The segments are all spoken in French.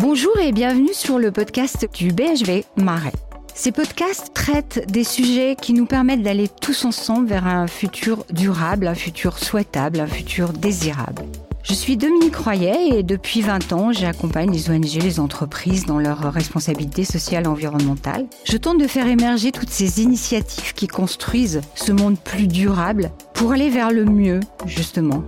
Bonjour et bienvenue sur le podcast du BHV Marais. Ces podcasts traitent des sujets qui nous permettent d'aller tous ensemble vers un futur durable, un futur souhaitable, un futur désirable. Je suis Dominique Royer et depuis 20 ans, j'accompagne les ONG, les entreprises dans leurs responsabilités sociales et environnementales. Je tente de faire émerger toutes ces initiatives qui construisent ce monde plus durable pour aller vers le mieux, justement.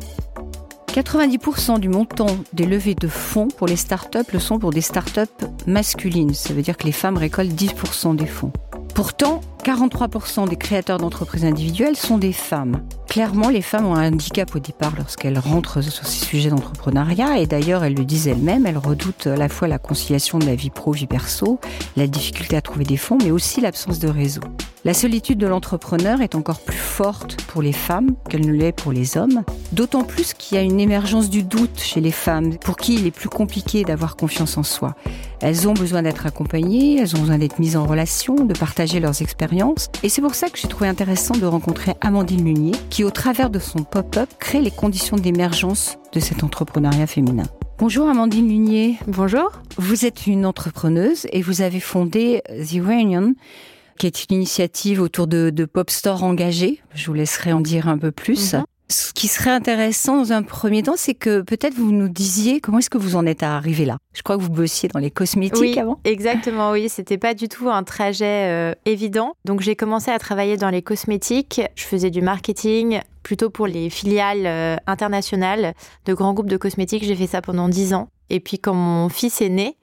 90% du montant des levées de fonds pour les startups le sont pour des startups masculines. Ça veut dire que les femmes récoltent 10% des fonds. Pourtant, 43% des créateurs d'entreprises individuelles sont des femmes. Clairement, les femmes ont un handicap au départ lorsqu'elles rentrent sur ces sujets d'entrepreneuriat et d'ailleurs, elles le disent elles-mêmes, elles redoutent à la fois la conciliation de la vie pro-vie perso, la difficulté à trouver des fonds, mais aussi l'absence de réseau. La solitude de l'entrepreneur est encore plus forte pour les femmes qu'elle ne l'est pour les hommes, d'autant plus qu'il y a une émergence du doute chez les femmes, pour qui il est plus compliqué d'avoir confiance en soi. Elles ont besoin d'être accompagnées, elles ont besoin d'être mises en relation, de partager leurs expériences, et c'est pour ça que j'ai trouvé intéressant de rencontrer Amandine Lunier, qui au travers de son pop-up crée les conditions d'émergence de cet entrepreneuriat féminin. Bonjour Amandine Lunier. Bonjour. Vous êtes une entrepreneuse et vous avez fondé The Reunion, qui est une initiative autour de, de pop store engagés. Je vous laisserai en dire un peu plus. Mhm. Ce qui serait intéressant dans un premier temps, c'est que peut-être vous nous disiez comment est-ce que vous en êtes arrivé là. Je crois que vous bossiez dans les cosmétiques oui, avant. Exactement, oui. C'était pas du tout un trajet euh, évident. Donc j'ai commencé à travailler dans les cosmétiques. Je faisais du marketing plutôt pour les filiales euh, internationales de grands groupes de cosmétiques. J'ai fait ça pendant dix ans. Et puis quand mon fils est né,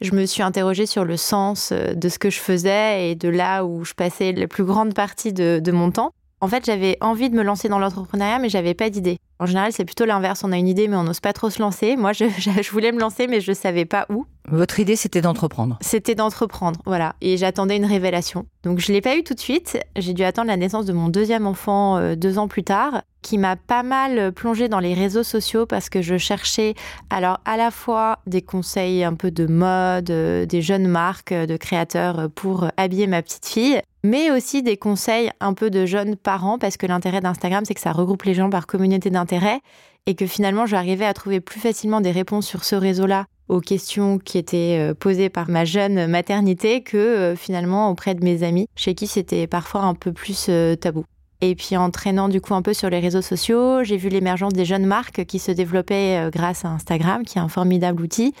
je me suis interrogée sur le sens euh, de ce que je faisais et de là où je passais la plus grande partie de, de mon temps. En fait, j'avais envie de me lancer dans l'entrepreneuriat, mais j'avais pas d'idée. En général, c'est plutôt l'inverse. On a une idée, mais on n'ose pas trop se lancer. Moi, je, je, voulais me lancer, mais je savais pas où. Votre idée, c'était d'entreprendre C'était d'entreprendre, voilà. Et j'attendais une révélation. Donc, je l'ai pas eu tout de suite. J'ai dû attendre la naissance de mon deuxième enfant euh, deux ans plus tard, qui m'a pas mal plongé dans les réseaux sociaux parce que je cherchais alors à la fois des conseils un peu de mode, euh, des jeunes marques euh, de créateurs pour habiller ma petite fille, mais aussi des conseils un peu de jeunes parents, parce que l'intérêt d'Instagram, c'est que ça regroupe les gens par communauté d'intérêt, et que finalement, j'arrivais à trouver plus facilement des réponses sur ce réseau-là aux questions qui étaient euh, posées par ma jeune maternité que euh, finalement auprès de mes amis, chez qui c'était parfois un peu plus euh, tabou. Et puis en traînant du coup un peu sur les réseaux sociaux, j'ai vu l'émergence des jeunes marques qui se développaient grâce à Instagram, qui est un formidable outil.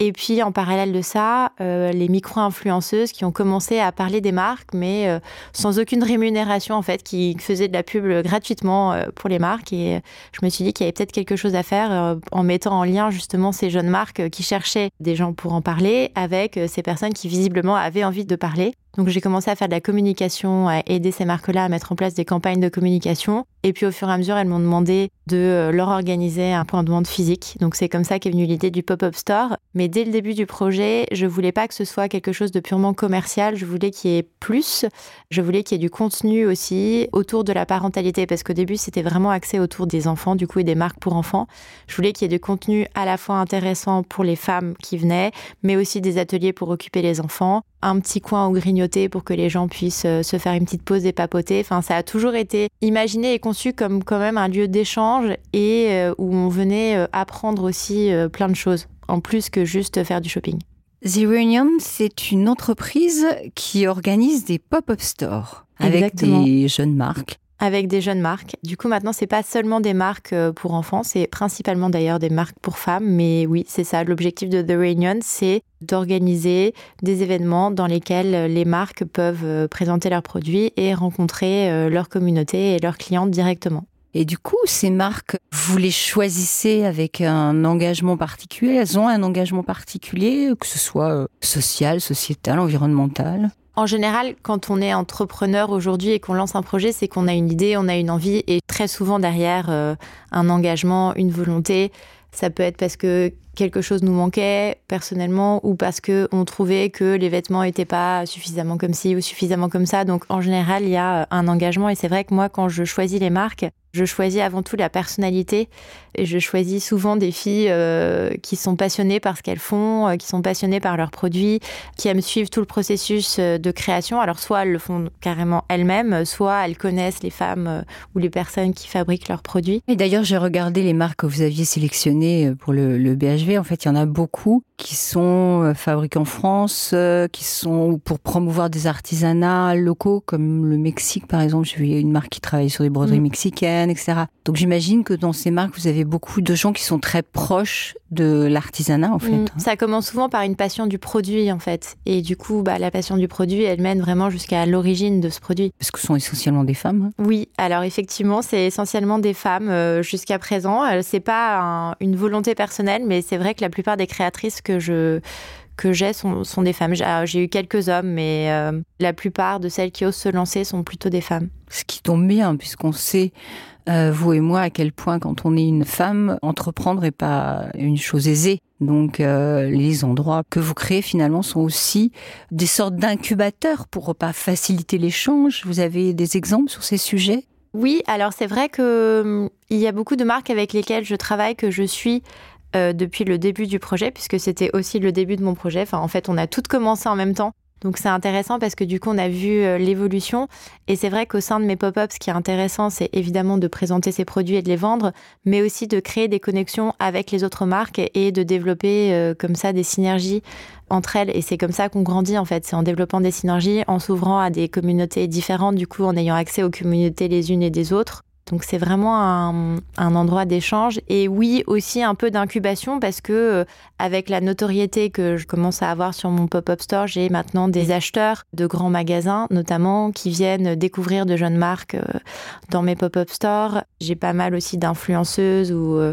Et puis en parallèle de ça, euh, les micro-influenceuses qui ont commencé à parler des marques, mais euh, sans aucune rémunération en fait, qui faisaient de la pub gratuitement euh, pour les marques. Et je me suis dit qu'il y avait peut-être quelque chose à faire en mettant en lien justement ces jeunes marques qui cherchaient des gens pour en parler avec ces personnes qui visiblement avaient envie de parler. Donc j'ai commencé à faire de la communication, à aider ces marques-là à mettre en place des campagnes de communication. Et puis au fur et à mesure, elles m'ont demandé de leur organiser un point de vente physique. Donc c'est comme ça qu'est venue l'idée du pop-up store. Mais mais dès le début du projet, je voulais pas que ce soit quelque chose de purement commercial. Je voulais qu'il y ait plus. Je voulais qu'il y ait du contenu aussi autour de la parentalité, parce qu'au début, c'était vraiment axé autour des enfants, du coup, et des marques pour enfants. Je voulais qu'il y ait du contenu à la fois intéressant pour les femmes qui venaient, mais aussi des ateliers pour occuper les enfants, un petit coin où grignoter pour que les gens puissent euh, se faire une petite pause et papoter. Enfin, ça a toujours été imaginé et conçu comme quand même un lieu d'échange et euh, où on venait euh, apprendre aussi plein de choses en plus que juste faire du shopping. The Reunion, c'est une entreprise qui organise des pop-up stores avec des jeunes marques. Avec des jeunes marques. Du coup, maintenant, c'est pas seulement des marques euh, pour enfants, c'est principalement d'ailleurs des marques pour femmes. Mais oui, c'est ça. L'objectif de The Reunion, c'est d'organiser des événements dans lesquels les marques peuvent euh, présenter leurs produits et rencontrer euh, leur communauté et leurs clientes directement. Et du coup, ces marques, vous les choisissez avec un engagement particulier? Elles ont un engagement particulier, que ce soit euh, social, sociétal, environnemental? En général, quand on est entrepreneur aujourd'hui et qu'on lance un projet, c'est qu'on a une idée, on a une envie et très souvent derrière euh, un engagement, une volonté. Ça peut être parce que quelque chose nous manquait personnellement ou parce que on trouvait que les vêtements n'étaient pas suffisamment comme ci ou suffisamment comme ça. Donc en général, il y a un engagement et c'est vrai que moi, quand je choisis les marques, je choisis avant tout la personnalité et je choisis souvent des filles euh, qui sont passionnées par ce qu'elles font, euh, qui sont passionnées par leurs produits, qui aiment suivre tout le processus euh, de création. Alors soit elles le font carrément elles-mêmes, soit elles connaissent les femmes ou les personnes qui fabriquent leurs produits. Et d'ailleurs, j'ai regardé les marques que vous aviez sélectionnées pour le, le BHV En fait, il y en a beaucoup qui sont euh, fabriqués en France, euh, qui sont pour promouvoir des artisanats locaux, comme le Mexique, par exemple. J'ai vu une marque qui travaille sur des broderies mm. mexicaines, etc. Donc j'imagine que dans ces marques, vous avez beaucoup de gens qui sont très proches de l'artisanat, en fait. Mm. Hein. Ça commence souvent par une passion du produit, en fait. Et du coup, bah, la passion du produit, elle mène vraiment jusqu'à l'origine de ce produit. Parce que ce sont essentiellement des femmes. Hein oui, alors effectivement, c'est essentiellement des femmes euh, jusqu'à présent. C'est pas une volonté personnelle, mais c'est vrai que la plupart des créatrices que je que j'ai sont, sont, des femmes. J'ai eu quelques hommes, mais euh, la plupart de celles qui osent se lancer sont plutôt des femmes. Ce qui tombe bien, puisqu'on sait, euh, vous et moi, à quel point quand on est une femme, entreprendre n'est pas une chose aisée. Donc euh, les endroits que vous créez finalement sont aussi des sortes d'incubateurs pour pas faciliter l'échange. Vous avez des exemples sur ces sujets? Oui, alors c'est vrai que hum, il y a beaucoup de marques avec lesquelles je travaille que je suis euh, depuis le début du projet, puisque c'était aussi le début de mon projet. Enfin, en fait, on a tout commencé en même temps. Donc c'est intéressant parce que du coup on a vu euh, l'évolution et c'est vrai qu'au sein de mes pop-ups ce qui est intéressant c'est évidemment de présenter ces produits et de les vendre mais aussi de créer des connexions avec les autres marques et de développer euh, comme ça des synergies entre elles et c'est comme ça qu'on grandit en fait c'est en développant des synergies en s'ouvrant à des communautés différentes du coup en ayant accès aux communautés les unes et des autres donc c'est vraiment un, endroit d'échange et oui aussi un peu d'incubation parce que euh, avec la notoriété que je commence à avoir sur mon pop-up store, j'ai maintenant des acheteurs de grands magasins notamment qui viennent découvrir de jeunes marques euh, dans mes pop-up stores. J'ai pas mal aussi d'influenceuses ou, euh,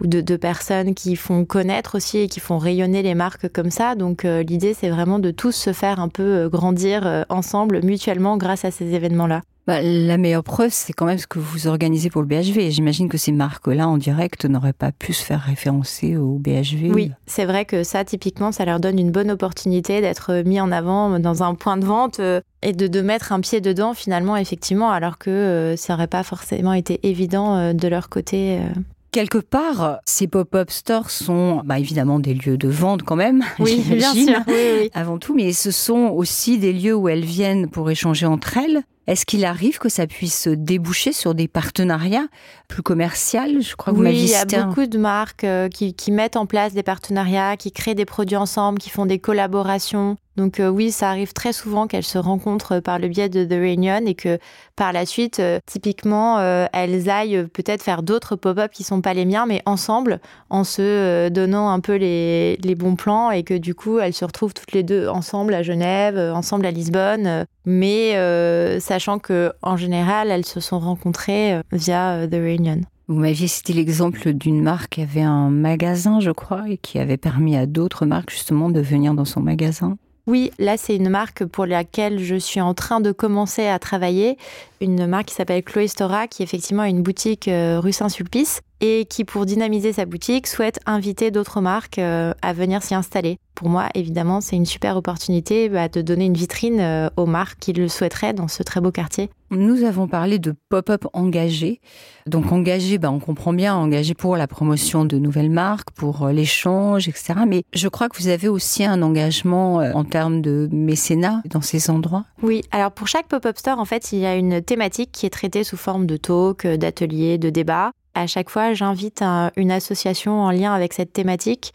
de, de, personnes qui font connaître aussi et qui font rayonner les marques comme ça. Donc l'idée c'est vraiment de tous se faire un peu grandir ensemble mutuellement grâce à ces événements-là. Bah, la meilleure preuve, c'est quand même ce que vous organisez pour le BHV. J'imagine que ces marques-là, en direct, n'auraient pas pu se faire référencer au BHV. Oui, c'est vrai que ça, typiquement, ça leur donne une bonne opportunité d'être mis en avant dans un point de vente euh, et de, de mettre un pied dedans, finalement, effectivement, alors que euh, ça n'aurait pas forcément été évident euh, de leur côté. Quelque part, ces pop-up stores sont bah, évidemment des lieux de vente quand même, oui, bien sûr, oui, oui. avant tout, mais ce sont aussi des lieux où elles viennent pour échanger entre elles est-ce qu'il arrive que ça puisse déboucher sur des partenariats plus commerciaux Je crois que oui, il y a beaucoup de marques euh, qui, qui mettent en place des partenariats, qui créent des produits ensemble, qui font des collaborations. Donc euh, oui, ça arrive très souvent qu'elles se rencontrent par le biais de The Reunion et que par la suite, euh, typiquement, euh, elles aillent peut-être faire d'autres pop-up qui sont pas les miens, mais ensemble, en se donnant un peu les, les, bons plans et que du coup, elles se retrouvent toutes les deux ensemble à Genève, ensemble à Lisbonne, mais sachant que en général, elles se sont rencontrées via The Reunion. Vous m'aviez cité l'exemple d'une marque qui avait un magasin, je crois, et qui avait permis à d'autres marques justement de venir dans son magasin. Oui, là, c'est une marque pour laquelle je suis en train de commencer à travailler. Une marque qui s'appelle Chloé Stora, qui effectivement a une boutique euh, rue Saint-Sulpice et qui, pour dynamiser sa boutique, souhaite inviter d'autres marques euh, à venir s'y installer. Pour moi, évidemment, c'est une super opportunité bah, de donner une vitrine euh, aux marques qui le souhaiteraient dans ce très beau quartier. Nous avons parlé de pop-up engagé. Donc engagé, bah, on comprend bien, engagé pour la promotion de nouvelles marques, pour euh, l'échange, etc. Mais je crois que vous avez aussi un engagement en termes de mécénat dans ces endroits. Oui, alors pour chaque pop-up store, en fait, il y a une thématique qui est traitée sous forme de talk, d'ateliers, de débats à chaque fois, j'invite une association en lien avec cette thématique.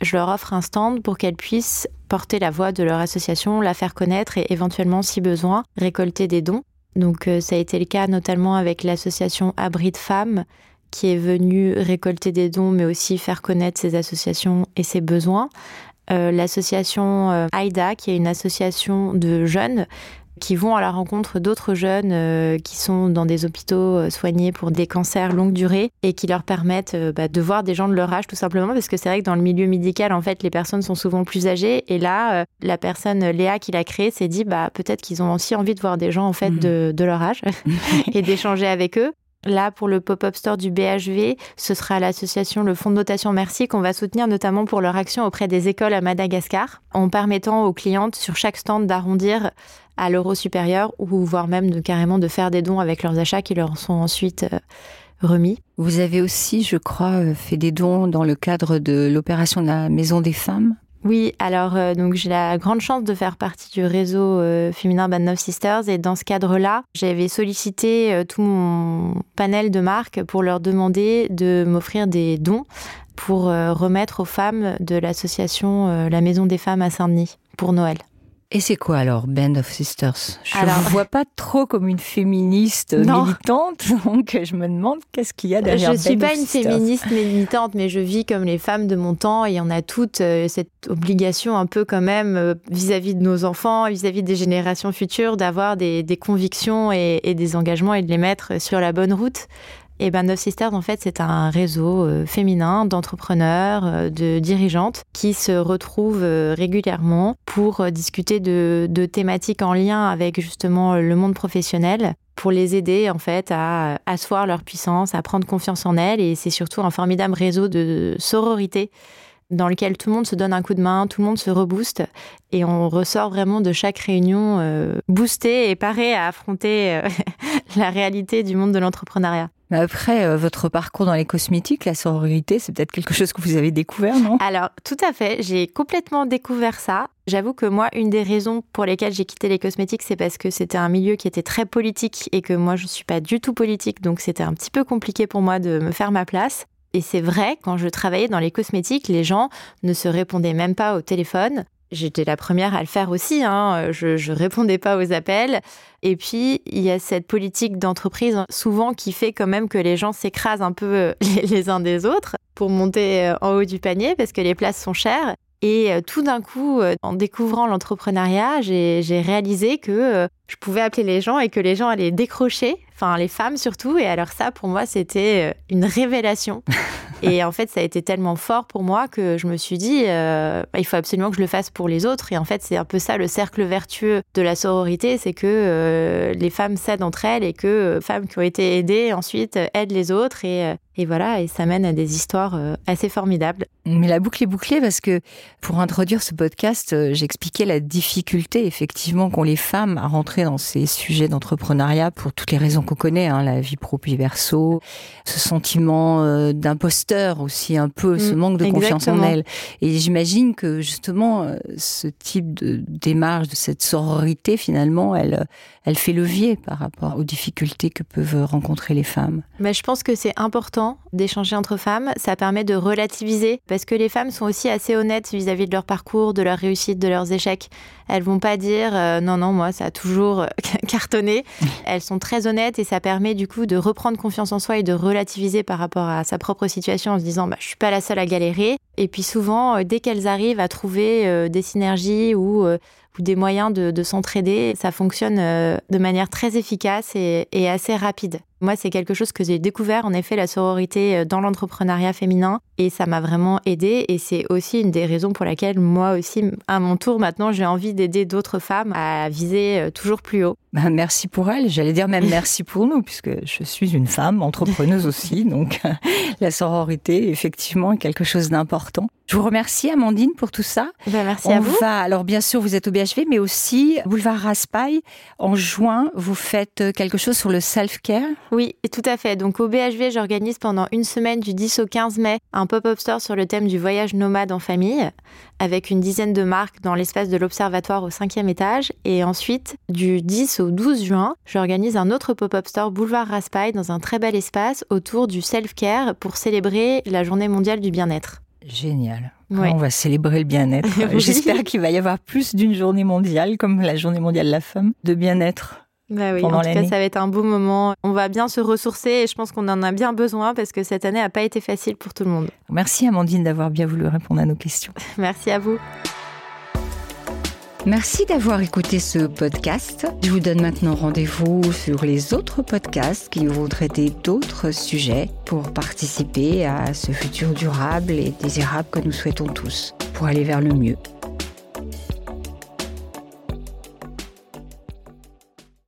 Je leur offre un stand pour qu'elles puissent porter la voix de leur association, la faire connaître et éventuellement, si besoin, récolter des dons. Donc euh, ça a été le cas notamment avec l'association Abri de femmes qui est venue récolter des dons mais aussi faire connaître ses associations et ses besoins. Euh, l'association euh, AIDA qui est une association de jeunes qui vont à la rencontre d'autres jeunes euh, qui sont dans des hôpitaux euh, soignés pour des cancers longue durée et qui leur permettent euh, bah, de voir des gens de leur âge tout simplement parce que c'est vrai que dans le milieu médical en fait les personnes sont souvent plus âgées et là la personne Léa qui l'a créé s'est dit bah peut-être qu'ils ont aussi envie de voir des gens en fait mmh. de, de leur âge et d'échanger avec eux Là, pour le pop-up store du BHV, ce sera l'association Le Fonds de notation Merci qu'on va soutenir notamment pour leur action auprès des écoles à Madagascar, en permettant aux clientes sur chaque stand d'arrondir à l'euro supérieur ou voire même carrément de faire des dons avec leurs achats qui leur sont ensuite euh, remis. Vous avez aussi, je crois, euh, fait des dons dans le cadre de l'opération de la Maison des Femmes Oui, alors euh, donc j'ai la grande chance de faire partie du réseau euh, féminin Band of Sisters et dans ce cadre-là, j'avais sollicité euh, tout mon panel de marques pour leur demander de m'offrir des dons pour remettre aux femmes de l'association La Maison des Femmes à Saint-Denis pour Noël. Et c'est quoi alors Band of Sisters? Je ne vois pas trop comme une féministe militante, donc je me demande qu'est-ce qu'il y a derrière. Je ne suis pas une féministe militante, mais je vis comme les femmes de mon temps et on a toute euh, cette obligation un peu quand même euh, vis-à-vis de nos enfants, vis-à-vis des générations futures, d'avoir des, convictions et, des engagements et de les mettre sur la bonne route. Et ben Neuf Sisters, en fait, c'est un réseau euh, féminin d'entrepreneurs, euh, de dirigeantes qui se retrouvent euh, régulièrement pour discuter de, thématiques en lien avec justement le monde professionnel pour les aider en fait à asseoir leur puissance, à prendre confiance en elles et c'est surtout un formidable réseau de sororité dans lequel tout le monde se donne un coup de main, tout le monde se rebooste et on ressort vraiment de chaque réunion boosté et paré à affronter la réalité du monde de l'entrepreneuriat. Mais après, euh, votre parcours dans les cosmétiques, la sororité, c'est peut-être quelque chose que vous avez découvert, non? Alors, tout à fait. J'ai complètement découvert ça. J'avoue que moi, une des raisons pour lesquelles j'ai quitté les cosmétiques, c'est parce que c'était un milieu qui était très politique et que moi, je ne suis pas du tout politique. Donc, c'était un petit peu compliqué pour moi de me faire ma place. Et c'est vrai, quand je travaillais dans les cosmétiques, les gens ne se répondaient même pas au téléphone. J'étais la première à le faire aussi, hein. je ne répondais pas aux appels. Et puis, il y a cette politique d'entreprise souvent qui fait quand même que les gens s'écrasent un peu euh, les uns des autres pour monter euh, en haut du panier parce que les places sont chères. Et euh, tout d'un coup, en découvrant l'entrepreneuriat, j'ai réalisé que je pouvais appeler les gens et que les gens allaient décrocher, enfin les femmes surtout. Et alors ça, pour moi, c'était une révélation. et en fait, ça a été tellement fort pour moi que je me suis dit, euh, bah, il faut absolument que je le fasse pour les autres. Et en fait, c'est un peu ça le cercle vertueux de la sororité, c'est que euh, les femmes s'aident entre elles et que femmes qui ont été aidées ensuite aident les autres. Et, et voilà, et ça mène à des histoires assez formidables. Mais la boucle est bouclée parce que pour introduire ce podcast, j'expliquais la difficulté effectivement qu'ont les femmes à rentrer dans ces sujets d'entrepreneuriat pour toutes les raisons qu'on connaît, hein, la vie pro, vie verso, ce sentiment euh, d'imposteur aussi un peu, ce mm, manque de confiance en elle. Et j'imagine que justement euh, ce type de démarche, de cette sororité, finalement, elle, elle fait levier par rapport aux difficultés que peuvent rencontrer les femmes. Mais je pense que c'est important d'échanger entre femmes. Ça permet de relativiser parce que les femmes sont aussi assez honnêtes vis-à-vis de leur parcours, de leur réussite, de leurs échecs. Elles vont pas dire euh, non non moi ça a toujours euh, cartonné. Elles sont très honnêtes et ça permet du coup de reprendre confiance en soi et de relativiser par rapport à sa propre situation en se disant bah, je suis pas la seule à galérer. Et puis souvent euh, dès qu'elles arrivent à trouver des synergies ou ou des moyens de, s'entraider. Ça fonctionne euh, de manière très efficace et, assez rapide. Moi, c'est quelque chose que j'ai découvert, en effet, la sororité euh, dans l'entrepreneuriat féminin, et ça m'a vraiment aidé. Et c'est aussi une des raisons pour laquelle moi aussi, à mon tour, maintenant, j'ai envie d'aider d'autres femmes à viser euh, toujours plus haut. Ben, merci pour elle. J'allais dire même merci pour nous, puisque je suis une femme entrepreneuse aussi. Donc, la sororité, effectivement, est quelque chose d'important. Je vous remercie, Amandine, pour tout ça. Ben, merci à vous. alors, bien sûr, vous êtes au BHV, mais aussi Boulevard Raspail. En juin, vous faites quelque chose sur le self-care. Oui, tout à fait. Donc, au BHV, j'organise pendant une semaine du 10 au 15 mai un pop-up store sur le thème du voyage nomade en famille, avec une dizaine de marques dans l'espace de l'Observatoire au cinquième étage. Et ensuite, du 10 au 12 juin, j'organise un autre pop-up store Boulevard Raspail dans un très bel espace autour du self-care pour célébrer la journée mondiale du bien-être. Génial. On va célébrer le bien-être. J'espère qu'il va y avoir plus d'une journée mondiale, comme la journée mondiale de la femme, de bien-être. Bah oui, en tout cas, ça va être un beau moment. On va bien se ressourcer et je pense qu'on en a bien besoin parce que cette année n'a pas été facile pour tout le monde. Merci Amandine d'avoir bien voulu répondre à nos questions. Merci à vous. Merci d'avoir écouté ce podcast. Je vous donne maintenant rendez-vous sur les autres podcasts qui vont traiter d'autres sujets pour participer à ce futur durable et désirable que nous souhaitons tous pour aller vers le mieux.